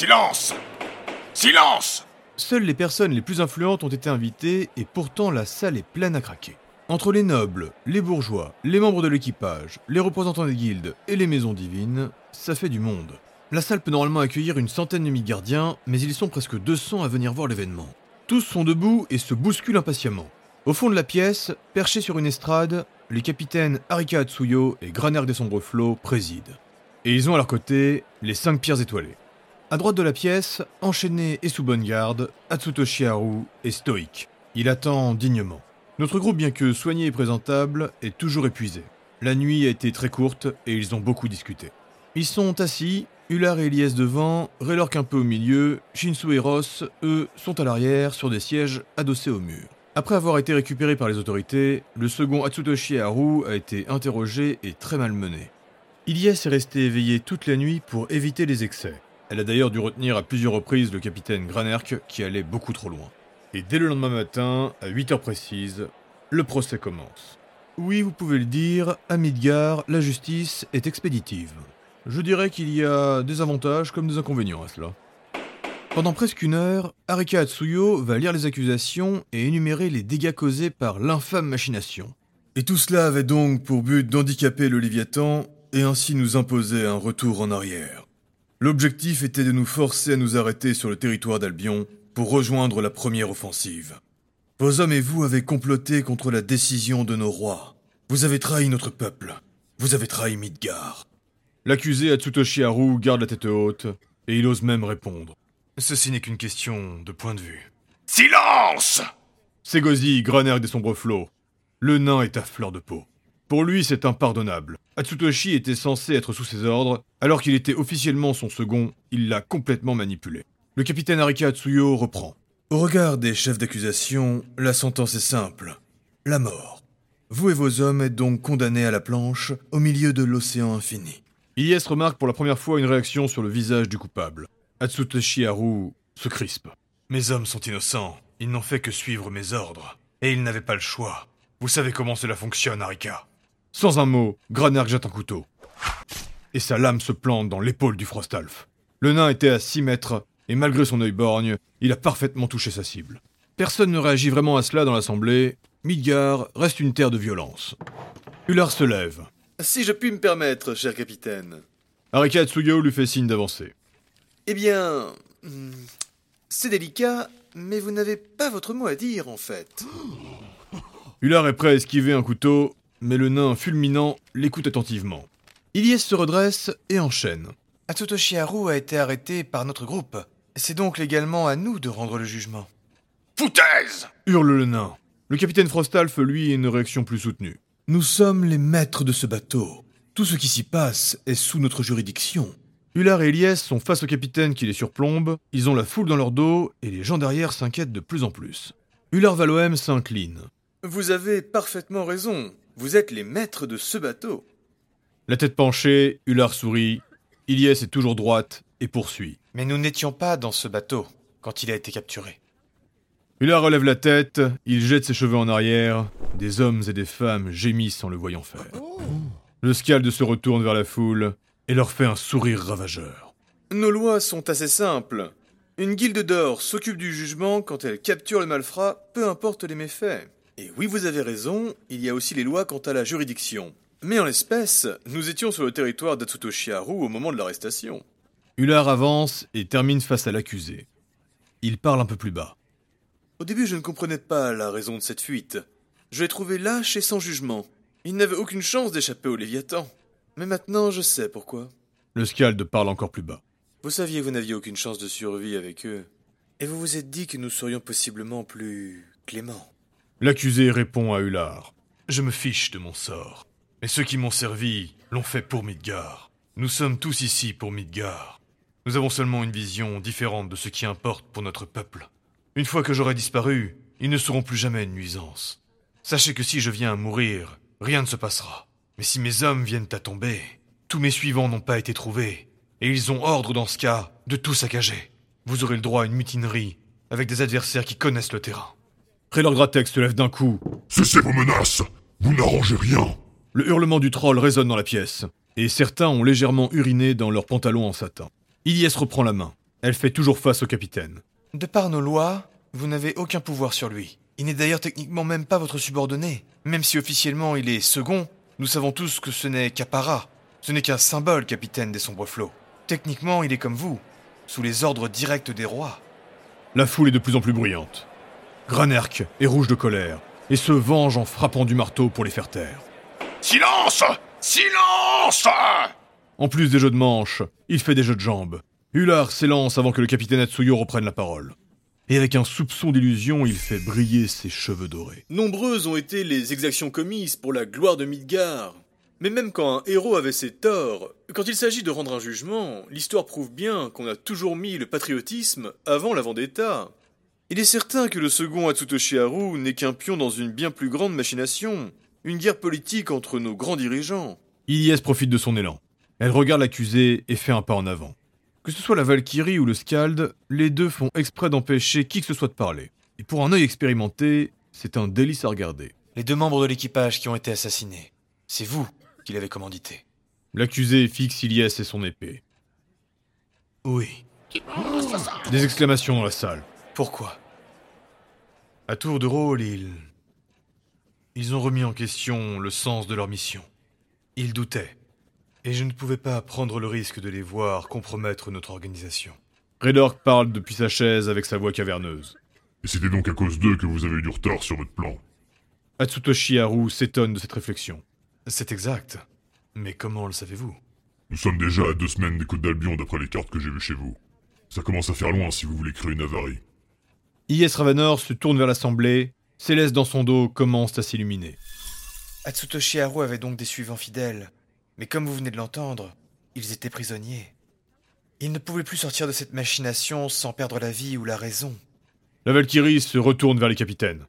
Silence Silence Seules les personnes les plus influentes ont été invitées et pourtant la salle est pleine à craquer. Entre les nobles, les bourgeois, les membres de l'équipage, les représentants des guildes et les maisons divines, ça fait du monde. La salle peut normalement accueillir une centaine de gardiens, mais ils sont presque 200 à venir voir l'événement. Tous sont debout et se bousculent impatiemment. Au fond de la pièce, perchés sur une estrade, les capitaines Arika Atsuyo et Graner des Sombres Flots président. Et ils ont à leur côté les cinq pierres étoilées. À droite de la pièce, enchaîné et sous bonne garde, Atsutoshi Haru est stoïque. Il attend dignement. Notre groupe, bien que soigné et présentable, est toujours épuisé. La nuit a été très courte et ils ont beaucoup discuté. Ils sont assis, Ular et Elias devant, Raylork un peu au milieu, Shinsu et Ross, eux, sont à l'arrière sur des sièges adossés au mur. Après avoir été récupéré par les autorités, le second Atsutoshi Haru a été interrogé et très malmené. Ilyes est resté éveillé toute la nuit pour éviter les excès. Elle a d'ailleurs dû retenir à plusieurs reprises le capitaine Granerk qui allait beaucoup trop loin. Et dès le lendemain matin, à 8 heures précises, le procès commence. Oui, vous pouvez le dire, à Midgar, la justice est expéditive. Je dirais qu'il y a des avantages comme des inconvénients à cela. Pendant presque une heure, Arika Atsuyo va lire les accusations et énumérer les dégâts causés par l'infâme machination. Et tout cela avait donc pour but d'handicaper le Léviathan et ainsi nous imposer un retour en arrière. L'objectif était de nous forcer à nous arrêter sur le territoire d'Albion pour rejoindre la première offensive. Vos hommes et vous avez comploté contre la décision de nos rois. Vous avez trahi notre peuple. Vous avez trahi Midgar. L'accusé Atsutoshi Haru garde la tête haute, et il ose même répondre. Ceci n'est qu'une question de point de vue. Silence Segozi, Graner des sombres flots. Le nain est à fleur de peau. Pour lui, c'est impardonnable. Atsutoshi était censé être sous ses ordres, alors qu'il était officiellement son second, il l'a complètement manipulé. Le capitaine Arika Atsuyo reprend. Au regard des chefs d'accusation, la sentence est simple. La mort. Vous et vos hommes êtes donc condamnés à la planche, au milieu de l'océan infini. Ilyes remarque pour la première fois une réaction sur le visage du coupable. Atsutoshi Haru se crispe. Mes hommes sont innocents, ils n'ont fait que suivre mes ordres. Et ils n'avaient pas le choix. Vous savez comment cela fonctionne, Arika. Sans un mot, Granerg jette un couteau. Et sa lame se plante dans l'épaule du Frostalf. Le nain était à 6 mètres, et malgré son œil borgne, il a parfaitement touché sa cible. Personne ne réagit vraiment à cela dans l'assemblée. Midgar reste une terre de violence. Ular se lève. Si je puis me permettre, cher capitaine. Arika Tsuyo lui fait signe d'avancer. Eh bien. hmm, C'est délicat, mais vous n'avez pas votre mot à dire, en fait. Ular est prêt à esquiver un couteau, mais le nain fulminant l'écoute attentivement. Ilyes se redresse et enchaîne. Atsutoshi Haru a été arrêté par notre groupe. C'est donc légalement à nous de rendre le jugement. Foutaise Hurle le nain. Le capitaine Frostalf, lui, a une réaction plus soutenue. Nous sommes les maîtres de ce bateau. Tout ce qui s'y passe est sous notre juridiction. Ular et Elias sont face au capitaine qui les surplombe, ils ont la foule dans leur dos et les gens derrière s'inquiètent de plus en plus. Ular Valoem s'incline. Vous avez parfaitement raison. Vous êtes les maîtres de ce bateau. La tête penchée, Ular sourit. Ilyes est toujours droite et poursuit. Mais nous n'étions pas dans ce bateau quand il a été capturé. Ular relève la tête, il jette ses cheveux en arrière. Des hommes et des femmes gémissent en le voyant faire. Le Scalde se retourne vers la foule et leur fait un sourire ravageur. Nos lois sont assez simples. Une guilde d'or s'occupe du jugement quand elle capture le malfrat, peu importe les méfaits. Et oui, vous avez raison, il y a aussi les lois quant à la juridiction. Mais en l'espèce, nous étions sur le territoire d'Atsutoshi Haru au moment de l'arrestation. Ular avance et termine face à l'accusé. Il parle un peu plus bas. Au début, je ne comprenais pas la raison de cette fuite. Je l'ai trouvé lâche et sans jugement. Il n'avait aucune chance d'échapper au Léviathan. Mais maintenant, je sais pourquoi. Le Scalde parle encore plus bas. Vous saviez que vous n'aviez aucune chance de survie avec eux. Et vous vous êtes dit que nous serions possiblement plus cléments. L'accusé répond à Ular. Je me fiche de mon sort. Mais ceux qui m'ont servi l'ont fait pour Midgar. Nous sommes tous ici pour Midgar. Nous avons seulement une vision différente de ce qui importe pour notre peuple. Une fois que j'aurai disparu, ils ne seront plus jamais une nuisance. Sachez que si je viens à mourir, rien ne se passera. Mais si mes hommes viennent à tomber, tous mes suivants n'ont pas été trouvés, et ils ont ordre dans ce cas de tout saccager. Vous aurez le droit à une mutinerie avec des adversaires qui connaissent le terrain. Prélord Gratex se lève d'un coup. Cessez vos menaces Vous n'arrangez rien Le hurlement du troll résonne dans la pièce, et certains ont légèrement uriné dans leurs pantalons en satin. Ilyes reprend la main. Elle fait toujours face au capitaine. De par nos lois, vous n'avez aucun pouvoir sur lui. Il n'est d'ailleurs techniquement même pas votre subordonné. Même si officiellement il est second, nous savons tous que ce n'est qu'apparat. Ce n'est qu'un symbole, capitaine des sombres flots. Techniquement, il est comme vous, sous les ordres directs des rois. La foule est de plus en plus bruyante. Granerk est rouge de colère et se venge en frappant du marteau pour les faire taire. Silence Silence En plus des jeux de manches, il fait des jeux de jambes. Hullard s'élance avant que le capitaine Atsuyo reprenne la parole. Et avec un soupçon d'illusion, il fait briller ses cheveux dorés. Nombreuses ont été les exactions commises pour la gloire de Midgard. Mais même quand un héros avait ses torts, quand il s'agit de rendre un jugement, l'histoire prouve bien qu'on a toujours mis le patriotisme avant la vendetta. Il est certain que le second Atsutoshi Haru n'est qu'un pion dans une bien plus grande machination, une guerre politique entre nos grands dirigeants. Ilyes profite de son élan. Elle regarde l'accusé et fait un pas en avant. Que ce soit la Valkyrie ou le Skald, les deux font exprès d'empêcher qui que ce soit de parler. Et pour un œil expérimenté, c'est un délice à regarder. Les deux membres de l'équipage qui ont été assassinés, c'est vous qui l'avez commandité. L'accusé fixe Ilyes et son épée. Oui. Des exclamations dans la salle. Pourquoi? À tour de rôle, ils... Ils ont remis en question le sens de leur mission. Ils doutaient. Et je ne pouvais pas prendre le risque de les voir compromettre notre organisation. Redork parle depuis sa chaise avec sa voix caverneuse. Et c'était donc à cause d'eux que vous avez eu du retard sur votre plan. Atsutoshi Haru s'étonne de cette réflexion. C'est exact. Mais comment le savez-vous? Nous sommes déjà à deux semaines des côtes d'Albion d'après les cartes que j'ai vues chez vous. Ça commence à faire loin si vous voulez créer une avarie. I.S. Ravenor se tourne vers l'assemblée. Céleste dans son dos commence à s'illuminer. Atsutoshi Haru avait donc des suivants fidèles. Mais comme vous venez de l'entendre, ils étaient prisonniers. Ils ne pouvaient plus sortir de cette machination sans perdre la vie ou la raison. La Valkyrie se retourne vers les capitaines.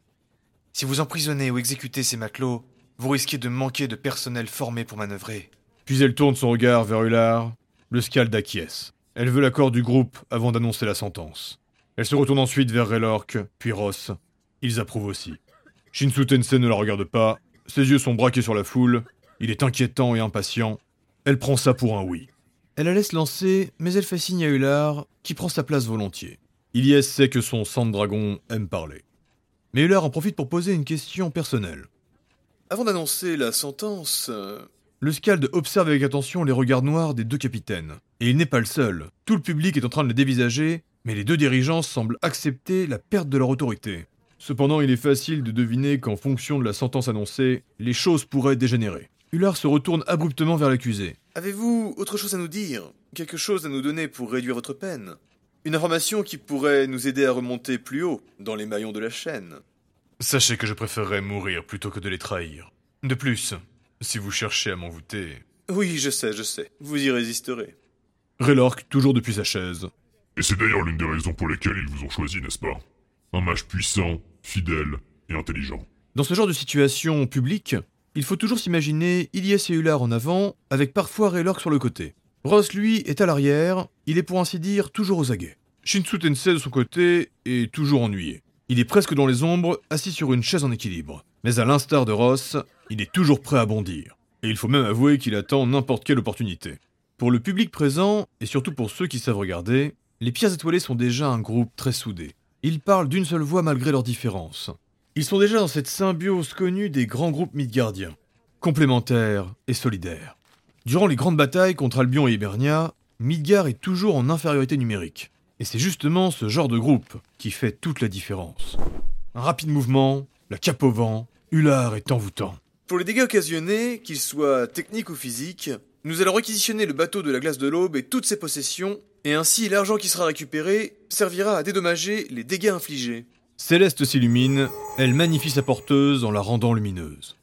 Si vous emprisonnez ou exécutez ces matelots, vous risquez de manquer de personnel formé pour manœuvrer. Puis elle tourne son regard vers Ular. Le Skald acquiesce. Elle veut l'accord du groupe avant d'annoncer la sentence. Elle se retourne ensuite vers Relork, puis Ross. Ils approuvent aussi. Shinsu Tensei ne la regarde pas. Ses yeux sont braqués sur la foule. Il est inquiétant et impatient. Elle prend ça pour un oui. Elle la laisse lancer, mais elle fait signe à Ular, qui prend sa place volontiers. Ilyes sait que son sang de dragon aime parler. Mais Ular en profite pour poser une question personnelle. Avant d'annoncer la sentence, euh, Le Skald observe avec attention les regards noirs des deux capitaines. Et il n'est pas le seul. Tout le public est en train de le dévisager, mais les deux dirigeants semblent accepter la perte de leur autorité. Cependant, il est facile de deviner qu'en fonction de la sentence annoncée, les choses pourraient dégénérer. Ular se retourne abruptement vers l'accusé. avez-vous autre chose à nous dire? Quelque chose à nous donner pour réduire votre peine? Une information qui pourrait nous aider à remonter plus haut dans les maillons de la chaîne Sachez que je préférerais mourir plutôt que de les trahir. De plus, si vous cherchez à m'envoûter... Oui, je sais, je sais. Vous y résisterez. Relork, toujours depuis sa chaise. Et c'est d'ailleurs l'une des raisons pour lesquelles ils vous ont choisi, n'est-ce pas? Un mage puissant, fidèle et intelligent. Dans ce genre de situation publique, il faut toujours s'imaginer Ilyes et Ular en avant, avec parfois Relork sur le côté. Ross, lui, est à l'arrière, il est pour ainsi dire toujours aux aguets. Shinsu Tensei, de son côté, est toujours ennuyé. Il est presque dans les ombres, assis sur une chaise en équilibre. Mais à l'instar de Ross, il est toujours prêt à bondir. Et il faut même avouer qu'il attend n'importe quelle opportunité. Pour le public présent, et surtout pour ceux qui savent regarder, les Pierres Étoilées sont déjà un groupe très soudé. Ils parlent d'une seule voix malgré leurs différences. Ils sont déjà dans cette symbiose connue des grands groupes midgardiens, complémentaires et solidaires. Durant les grandes batailles contre Albion et Hibernia, Midgard est toujours en infériorité numérique. Et c'est justement ce genre de groupe qui fait toute la différence. Un rapide mouvement, la cape au vent, Ular est envoûtant. Pour les dégâts occasionnés, qu'ils soient techniques ou physiques, nous allons réquisitionner le bateau de la glace de l'aube et toutes ses possessions, et ainsi l'argent qui sera récupéré servira à dédommager les dégâts infligés. Céleste s'illumine, elle magnifie sa porteuse en la rendant lumineuse.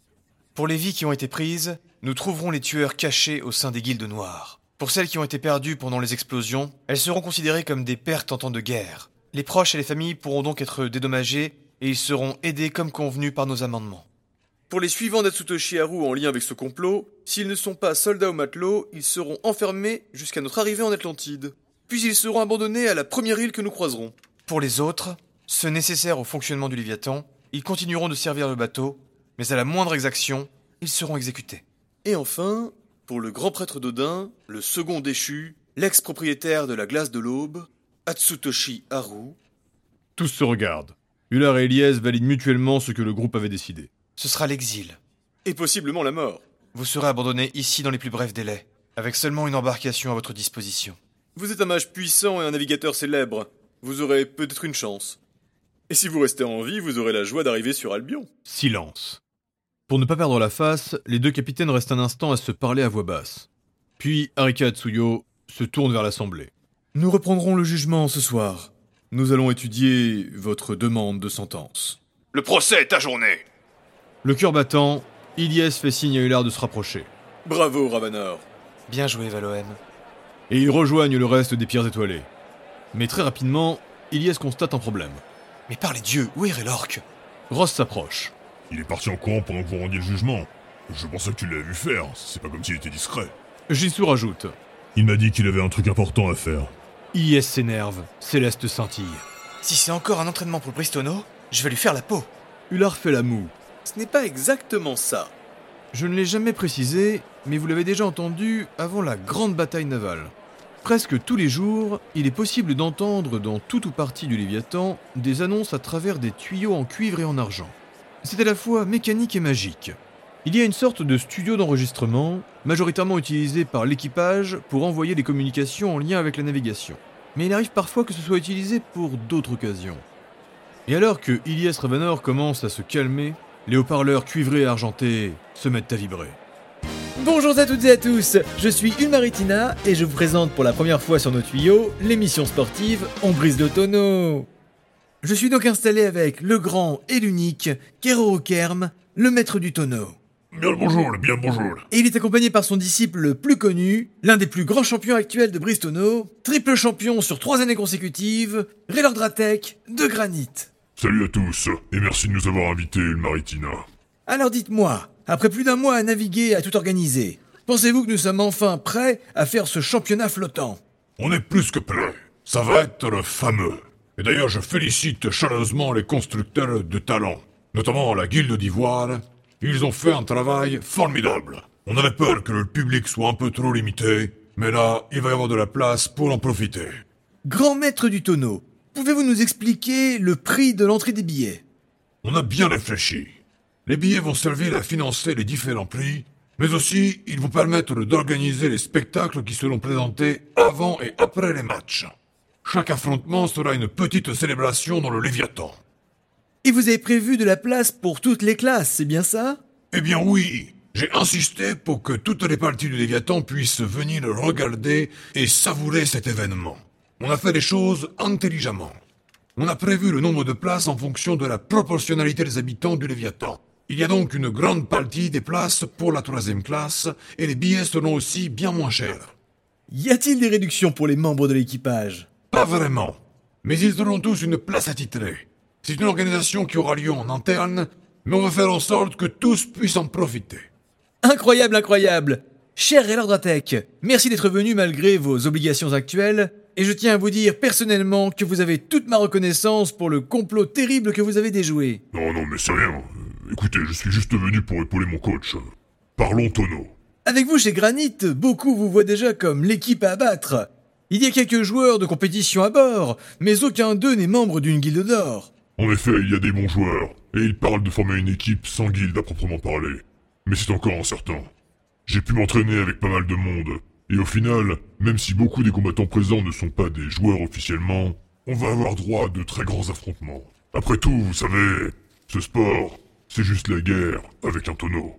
Pour les vies qui ont été prises, nous trouverons les tueurs cachés au sein des guildes noires. Pour celles qui ont été perdues pendant les explosions, elles seront considérées comme des pertes en temps de guerre. Les proches et les familles pourront donc être dédommagés et ils seront aidés comme convenu par nos amendements. Pour les suivants d'Atsutoshi Haru en lien avec ce complot, s'ils ne sont pas soldats ou matelots, ils seront enfermés jusqu'à notre arrivée en Atlantide. Puis ils seront abandonnés à la première île que nous croiserons. Pour les autres, ceux nécessaires au fonctionnement du Léviathan, ils continueront de servir le bateau, mais à la moindre exaction, ils seront exécutés. Et enfin, pour le grand prêtre d'Odin, le second déchu, l'ex-propriétaire de la glace de l'aube, Atsutoshi Haru. Tous se regardent. Ular et Elias valident mutuellement ce que le groupe avait décidé. Ce sera l'exil. Et possiblement la mort. Vous serez abandonné ici dans les plus brefs délais, avec seulement une embarcation à votre disposition. Vous êtes un mage puissant et un navigateur célèbre. Vous aurez peut-être une chance. Et si vous restez en vie, vous aurez la joie d'arriver sur Albion. Silence. Pour ne pas perdre la face, les deux capitaines restent un instant à se parler à voix basse. Puis Arika Atsuyo se tourne vers l'assemblée. Nous reprendrons le jugement ce soir. Nous allons étudier votre demande de sentence. Le procès est ajourné. Le cœur battant, Ilyes fait signe à Ular de se rapprocher. Bravo, Ravanor. Bien joué, Valoem. Et ils rejoignent le reste des pierres étoilées. Mais très rapidement, Ilyes constate un problème. Mais par les dieux, où est l'orque Ross s'approche. Il est parti en courant pendant que vous rendiez le jugement. Je pensais que tu l'avais vu faire, c'est pas comme s'il était discret. Jisoo rajoute. Il m'a dit qu'il avait un truc important à faire. Ilyes s'énerve, Céleste scintille. Si c'est encore un entraînement pour Bristono, je vais lui faire la peau. Ular fait la moue. Ce n'est pas exactement ça. Je ne l'ai jamais précisé, mais vous l'avez déjà entendu avant la grande bataille navale. Presque tous les jours, il est possible d'entendre dans tout ou partie du Léviathan des annonces à travers des tuyaux en cuivre et en argent. C'est à la fois mécanique et magique. Il y a une sorte de studio d'enregistrement, majoritairement utilisé par l'équipage pour envoyer les communications en lien avec la navigation. Mais il arrive parfois que ce soit utilisé pour d'autres occasions. Et alors que Ilias Ravanor commence à se calmer, les haut-parleurs cuivrés et argentés se mettent à vibrer. Bonjour à toutes et à tous, je suis Ulmaritina et je vous présente pour la première fois sur nos tuyaux l'émission sportive On brise de tonneau. Je suis donc installé avec le grand et l'unique Kero Kerm, le maître du tonneau. Bien le bonjour, bien le bonjour. Et il est accompagné par son disciple le plus connu, l'un des plus grands champions actuels de Bristono, triple champion sur trois années consécutives, Raylord Dratek de Granit. Salut à tous, et merci de nous avoir invités, Maritina. Alors dites-moi, après plus d'un mois à naviguer et à tout organiser, pensez-vous que nous sommes enfin prêts à faire ce championnat flottant? On est plus que prêts. Ça va être le fameux. Et d'ailleurs, je félicite chaleureusement les constructeurs de talent, notamment la Guilde d'Ivoire. Ils ont fait un travail formidable. On avait peur que le public soit un peu trop limité, mais là, il va y avoir de la place pour en profiter. Grand maître du tonneau, pouvez-vous nous expliquer le prix de l'entrée des billets? On a bien réfléchi. Les billets vont servir à financer les différents prix, mais aussi ils vont permettre d'organiser les spectacles qui seront présentés avant et après les matchs. Chaque affrontement sera une petite célébration dans le Léviathan. Et vous avez prévu de la place pour toutes les classes, c'est bien ça? Eh bien oui, j'ai insisté pour que toutes les parties du Léviathan puissent venir regarder et savourer cet événement. On a fait les choses intelligemment. On a prévu le nombre de places en fonction de la proportionnalité des habitants du Léviathan. Il y a donc une grande partie des places pour la troisième classe, et les billets seront aussi bien moins chers. Y a-t-il des réductions pour les membres de l'équipage? Pas vraiment. Mais ils auront tous une place attitrée. C'est une organisation qui aura lieu en interne, mais on va faire en sorte que tous puissent en profiter. Incroyable, incroyable Cher Relardratek, merci d'être venu malgré vos obligations actuelles, et je tiens à vous dire personnellement que vous avez toute ma reconnaissance pour le complot terrible que vous avez déjoué. Non, non, mais c'est rien. Euh, Écoutez, je suis juste venu pour épauler mon coach. Parlons tonneau. Avec vous chez Granit, beaucoup vous voient déjà comme l'équipe à abattre. Il y a quelques joueurs de compétition à bord, mais aucun d'eux n'est membre d'une guilde d'or. En effet, il y a des bons joueurs, et ils parlent de former une équipe sans guilde à proprement parler. Mais c'est encore incertain. J'ai pu m'entraîner avec pas mal de monde, et au final, même si beaucoup des combattants présents ne sont pas des joueurs officiellement, on va avoir droit à de très grands affrontements. Après tout, vous savez, ce sport, c'est juste la guerre avec un tonneau.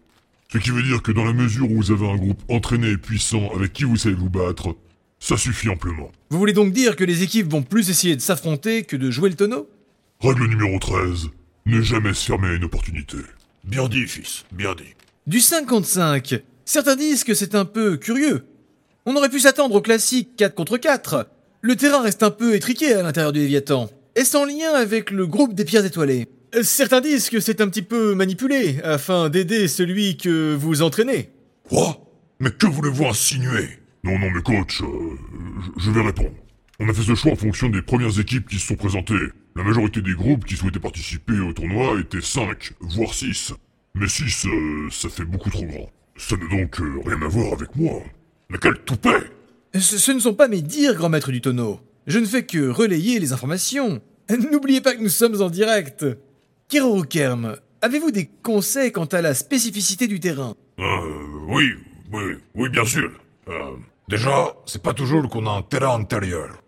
Ce qui veut dire que dans la mesure où vous avez un groupe entraîné et puissant avec qui vous savez vous battre, ça suffit amplement. Vous voulez donc dire que les équipes vont plus essayer de s'affronter que de jouer le tonneau? Règle numéro 13, ne jamais se fermer à une opportunité. Bien dit, fils, bien dit. Du 55 Certains disent que c'est un peu curieux. On aurait pu s'attendre au classique 4 contre 4. Le terrain reste un peu étriqué à l'intérieur du Léviathan. Est-ce en lien avec le groupe des pierres étoilées? Euh, Certains disent que c'est un petit peu manipulé, afin d'aider celui que vous entraînez. Quoi? Mais que voulez-vous insinuer? Non, non, mais coach, euh, je, je vais répondre. On a fait ce choix en fonction des premières équipes qui se sont présentées. La majorité des groupes qui souhaitaient participer au tournoi étaient 5, voire 6. Mais 6, ça fait beaucoup trop grand. Ça n'a donc euh, rien à voir avec moi. Mais quel toupet Ce, ce ne sont pas mes dires, grand maître du tonneau. Je ne fais que relayer les informations. N'oubliez pas que nous sommes en direct. Kiro Kerm, avez-vous des conseils quant à la spécificité du terrain? Euh, oui, oui, oui, bien sûr. Euh, déjà, c'est pas toujours qu'on a un terrain intérieur.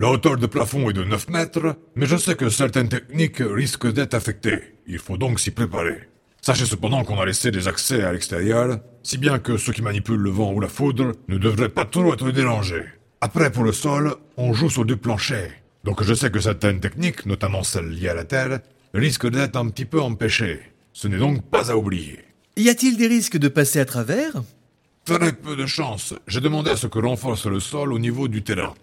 La hauteur de plafond est de 9 mètres, mais je sais que certaines techniques risquent d'être affectées. Il faut donc s'y préparer. Sachez cependant qu'on a laissé des accès à l'extérieur, si bien que ceux qui manipulent le vent ou la foudre ne devraient pas trop être dérangés. Après, pour le sol, on joue sur deux planchers. Donc je sais que certaines techniques, notamment celles liées à la terre, risquent d'être un petit peu empêchées. Ce n'est donc pas à oublier. Y a-t-il des risques de passer à travers? Très peu de chance. J'ai demandé à ce que renforce le sol au niveau du terrain.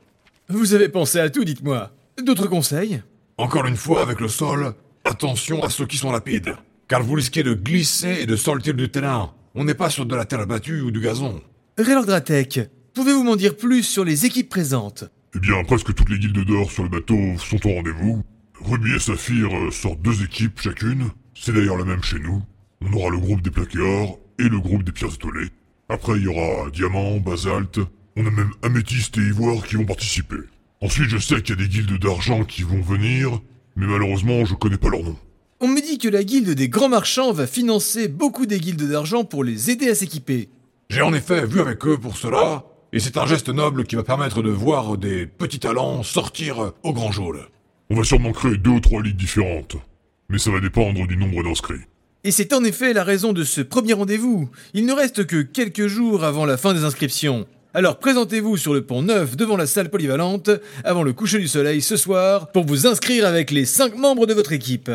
Vous avez pensé à tout, dites-moi. D'autres conseils? Encore une fois, avec le sol, attention à ceux qui sont rapides. Car vous risquez de glisser et de sortir du terrain. On n'est pas sur de la terre battue ou du gazon. Raylord Dratek, pouvez-vous m'en dire plus sur les équipes présentes? Eh bien, presque toutes les guildes d'or sur le bateau sont au rendez-vous. Ruby et Saphir euh, sortent deux équipes chacune. C'est d'ailleurs la même chez nous. On aura le groupe des plaqueurs et le groupe des pierres étoilées. Après, il y aura Diamant, Basalte. On a même Améthyste et Ivoire qui vont participer. Ensuite, je sais qu'il y a des guildes d'argent qui vont venir, mais malheureusement, je connais pas leur nom. On me dit que la guilde des grands marchands va financer beaucoup des guildes d'argent pour les aider à s'équiper. J'ai en effet vu avec eux pour cela, et c'est un geste noble qui va permettre de voir des petits talents sortir au grand jour. On va sûrement créer deux ou trois ligues différentes. Mais ça va dépendre du nombre d'inscrits. Et c'est en effet la raison de ce premier rendez-vous. Il ne reste que quelques jours avant la fin des inscriptions. Alors présentez-vous sur le pont neuf devant la salle polyvalente avant le coucher du soleil ce soir pour vous inscrire avec les 5 membres de votre équipe.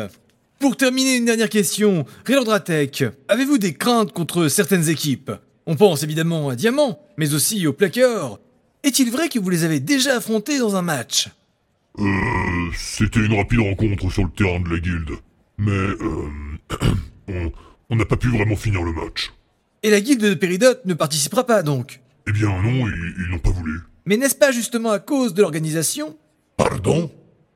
Pour terminer, une dernière question. Relandratek, avez-vous des craintes contre certaines équipes? On pense évidemment à Diamant, mais aussi aux plaqueurs. Est-il vrai que vous les avez déjà affrontés dans un match? Euh, c'était une rapide rencontre sur le terrain de la guilde. Mais, euh, on, on n'a pas pu vraiment finir le match. Et la guilde de Péridote ne participera pas donc? Eh bien non, ils, ils n'ont pas voulu. Mais n'est-ce pas justement à cause de l'organisation? Pardon?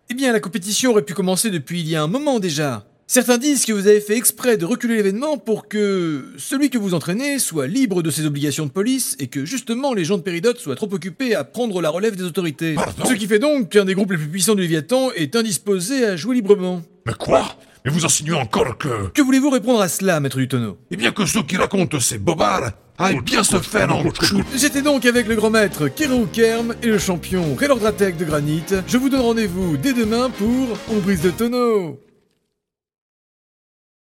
Eh bien, la compétition aurait pu commencer depuis il y a un moment déjà. Certains disent que vous avez fait exprès de reculer l'événement pour que celui que vous entraînez soit libre de ses obligations de police et que justement les gens de Péridote soient trop occupés à prendre la relève des autorités. Pardon Ce qui fait donc qu'un des groupes les plus puissants du Léviathan est indisposé à jouer librement. Mais quoi? Mais vous insinuez encore que... Que voulez-vous répondre à cela, maître du tonneau Eh bien que ceux qui racontent ces bobards aillent bien se faire en. J'étais donc avec le grand maître Kero Kerm et le champion Raylord Dratek de Granit. Je vous donne rendez-vous dès demain pour On brise de tonneau.